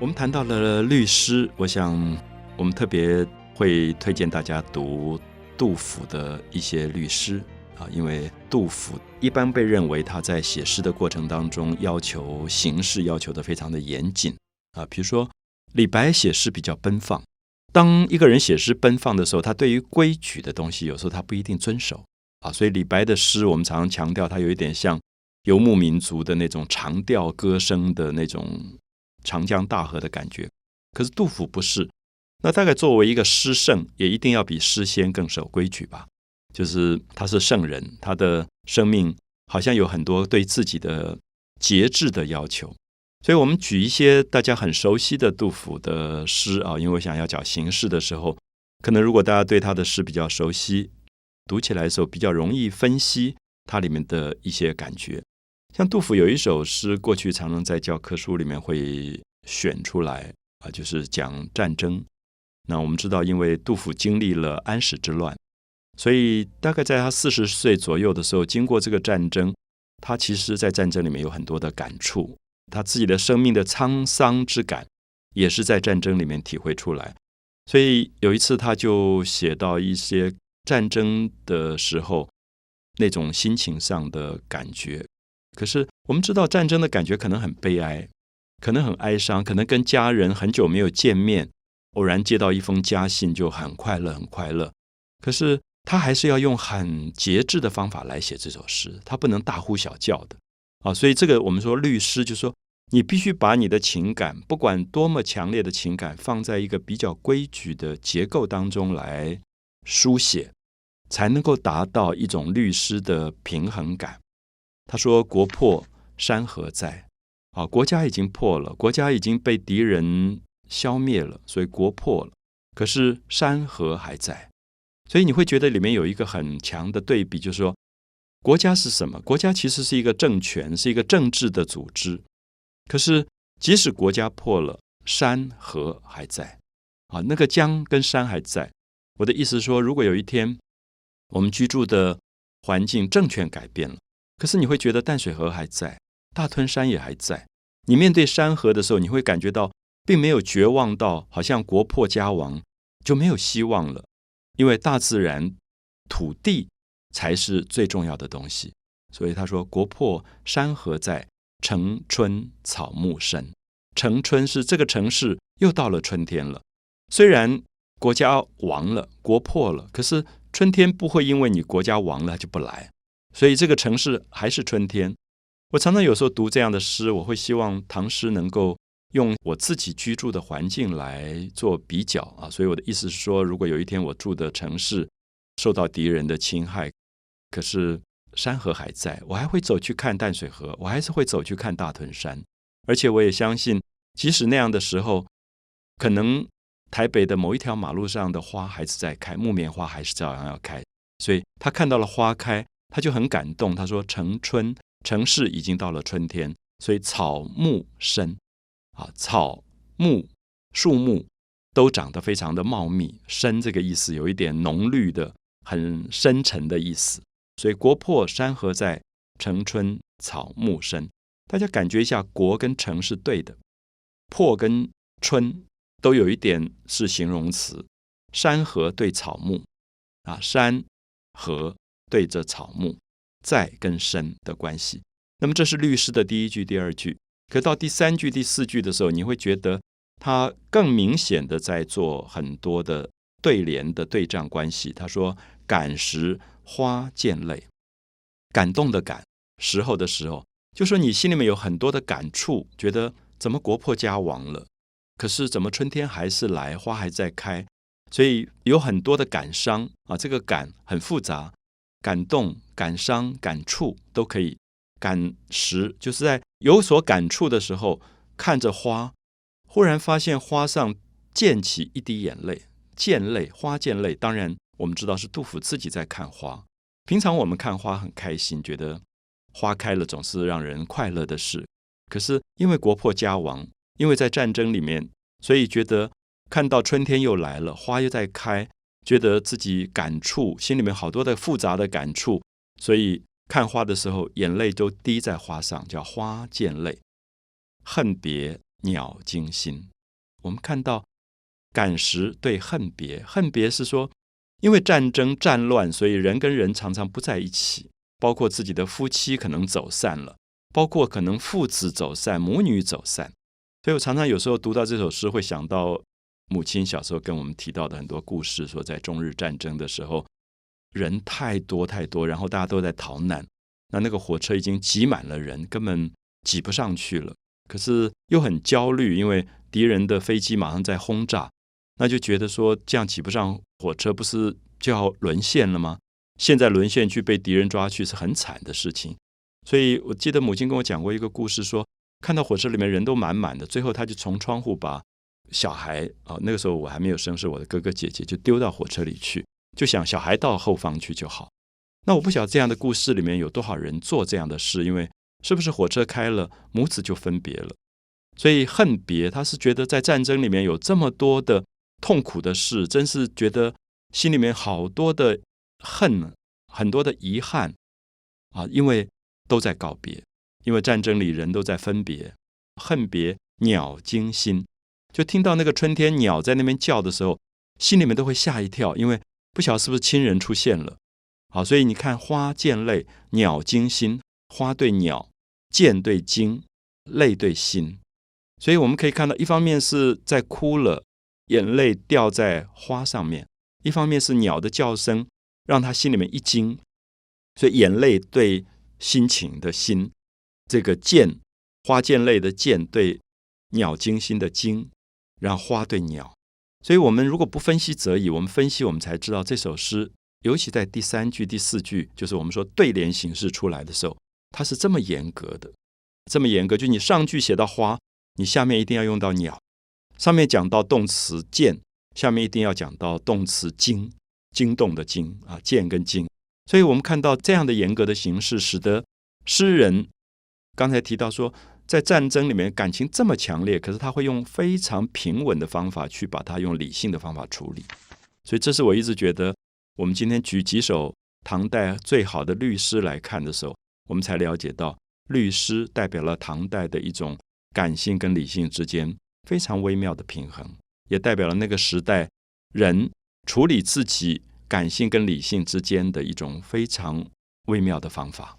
我们谈到了律诗，我想我们特别会推荐大家读杜甫的一些律诗啊，因为杜甫一般被认为他在写诗的过程当中要求形式要求的非常的严谨啊。比如说李白写诗比较奔放，当一个人写诗奔放的时候，他对于规矩的东西有时候他不一定遵守啊。所以李白的诗，我们常常强调他有一点像游牧民族的那种长调歌声的那种。长江大河的感觉，可是杜甫不是。那大概作为一个诗圣，也一定要比诗仙更守规矩吧？就是他是圣人，他的生命好像有很多对自己的节制的要求。所以我们举一些大家很熟悉的杜甫的诗啊，因为我想要讲形式的时候，可能如果大家对他的诗比较熟悉，读起来的时候比较容易分析它里面的一些感觉。像杜甫有一首诗，过去常常在教科书里面会选出来啊，就是讲战争。那我们知道，因为杜甫经历了安史之乱，所以大概在他四十岁左右的时候，经过这个战争，他其实在战争里面有很多的感触，他自己的生命的沧桑之感，也是在战争里面体会出来。所以有一次，他就写到一些战争的时候那种心情上的感觉。可是我们知道战争的感觉可能很悲哀，可能很哀伤，可能跟家人很久没有见面，偶然接到一封家信就很快乐，很快乐。可是他还是要用很节制的方法来写这首诗，他不能大呼小叫的啊。所以这个我们说律诗，就是说你必须把你的情感，不管多么强烈的情感，放在一个比较规矩的结构当中来书写，才能够达到一种律诗的平衡感。他说：“国破山河在，啊，国家已经破了，国家已经被敌人消灭了，所以国破了。可是山河还在，所以你会觉得里面有一个很强的对比，就是说，国家是什么？国家其实是一个政权，是一个政治的组织。可是即使国家破了，山河还在，啊，那个江跟山还在。我的意思说，如果有一天我们居住的环境政权改变了。”可是你会觉得淡水河还在，大屯山也还在。你面对山河的时候，你会感觉到并没有绝望到好像国破家亡就没有希望了，因为大自然、土地才是最重要的东西。所以他说：“国破山河在，城春草木深。”城春是这个城市又到了春天了。虽然国家亡了，国破了，可是春天不会因为你国家亡了就不来。所以这个城市还是春天。我常常有时候读这样的诗，我会希望唐诗能够用我自己居住的环境来做比较啊。所以我的意思是说，如果有一天我住的城市受到敌人的侵害，可是山河还在，我还会走去看淡水河，我还是会走去看大屯山。而且我也相信，即使那样的时候，可能台北的某一条马路上的花还是在开，木棉花还是照样要开。所以他看到了花开。他就很感动，他说：“城春城市已经到了春天，所以草木深，啊，草木树木都长得非常的茂密。深这个意思有一点浓绿的，很深沉的意思。所以国破山河在，城春草木深。大家感觉一下，国跟城是对的，破跟春都有一点是形容词。山河对草木，啊，山河。”对着草木，在跟生的关系。那么这是律诗的第一句、第二句。可到第三句、第四句的时候，你会觉得他更明显的在做很多的对联的对仗关系。他说：“感时花溅泪，感动的感，时候的时候，就说你心里面有很多的感触，觉得怎么国破家亡了，可是怎么春天还是来，花还在开，所以有很多的感伤啊。这个感很复杂。”感动、感伤、感触都可以。感时就是在有所感触的时候，看着花，忽然发现花上溅起一滴眼泪，溅泪，花溅泪。当然，我们知道是杜甫自己在看花。平常我们看花很开心，觉得花开了总是让人快乐的事。可是因为国破家亡，因为在战争里面，所以觉得看到春天又来了，花又在开。觉得自己感触，心里面好多的复杂的感触，所以看花的时候，眼泪都滴在花上，叫花溅泪。恨别鸟惊心。我们看到感时对恨别，恨别是说，因为战争战乱，所以人跟人常常不在一起，包括自己的夫妻可能走散了，包括可能父子走散、母女走散。所以我常常有时候读到这首诗，会想到母亲小时候跟我们提到的很多故事，说在中日战争的时候，人太多太多，然后大家都在逃难，那那个火车已经挤满了人，根本挤不上去了。可是又很焦虑，因为敌人的飞机马上在轰炸，那就觉得说这样挤不上火车，不是就要沦陷了吗？现在沦陷去被敌人抓去是很惨的事情。所以我记得母亲跟我讲过一个故事，说看到火车里面人都满满的，最后他就从窗户把小孩啊，那个时候我还没有生，是我的哥哥姐姐，就丢到火车里去，就想小孩到后方去就好。那我不晓得这样的故事里面有多少人做这样的事，因为。是不是火车开了，母子就分别了？所以恨别，他是觉得在战争里面有这么多的痛苦的事，真是觉得心里面好多的恨，很多的遗憾啊！因为都在告别，因为战争里人都在分别，恨别鸟惊心，就听到那个春天鸟在那边叫的时候，心里面都会吓一跳，因为不晓得是不是亲人出现了。好，所以你看花溅泪，鸟惊心。花对鸟，剑对惊，泪对心，所以我们可以看到，一方面是在哭了，眼泪掉在花上面；一方面是鸟的叫声让他心里面一惊，所以眼泪对心情的心，这个剑花溅泪的剑对鸟惊心的惊，然后花对鸟。所以我们如果不分析则已，我们分析，我们才知道这首诗，尤其在第三句、第四句，就是我们说对联形式出来的时候。它是这么严格的，这么严格，就你上句写到花，你下面一定要用到鸟；上面讲到动词见，下面一定要讲到动词惊，惊动的惊啊，见跟惊。所以我们看到这样的严格的形式，使得诗人刚才提到说，在战争里面感情这么强烈，可是他会用非常平稳的方法去把它用理性的方法处理。所以这是我一直觉得，我们今天举几首唐代最好的律诗来看的时候。我们才了解到，律诗代表了唐代的一种感性跟理性之间非常微妙的平衡，也代表了那个时代人处理自己感性跟理性之间的一种非常微妙的方法。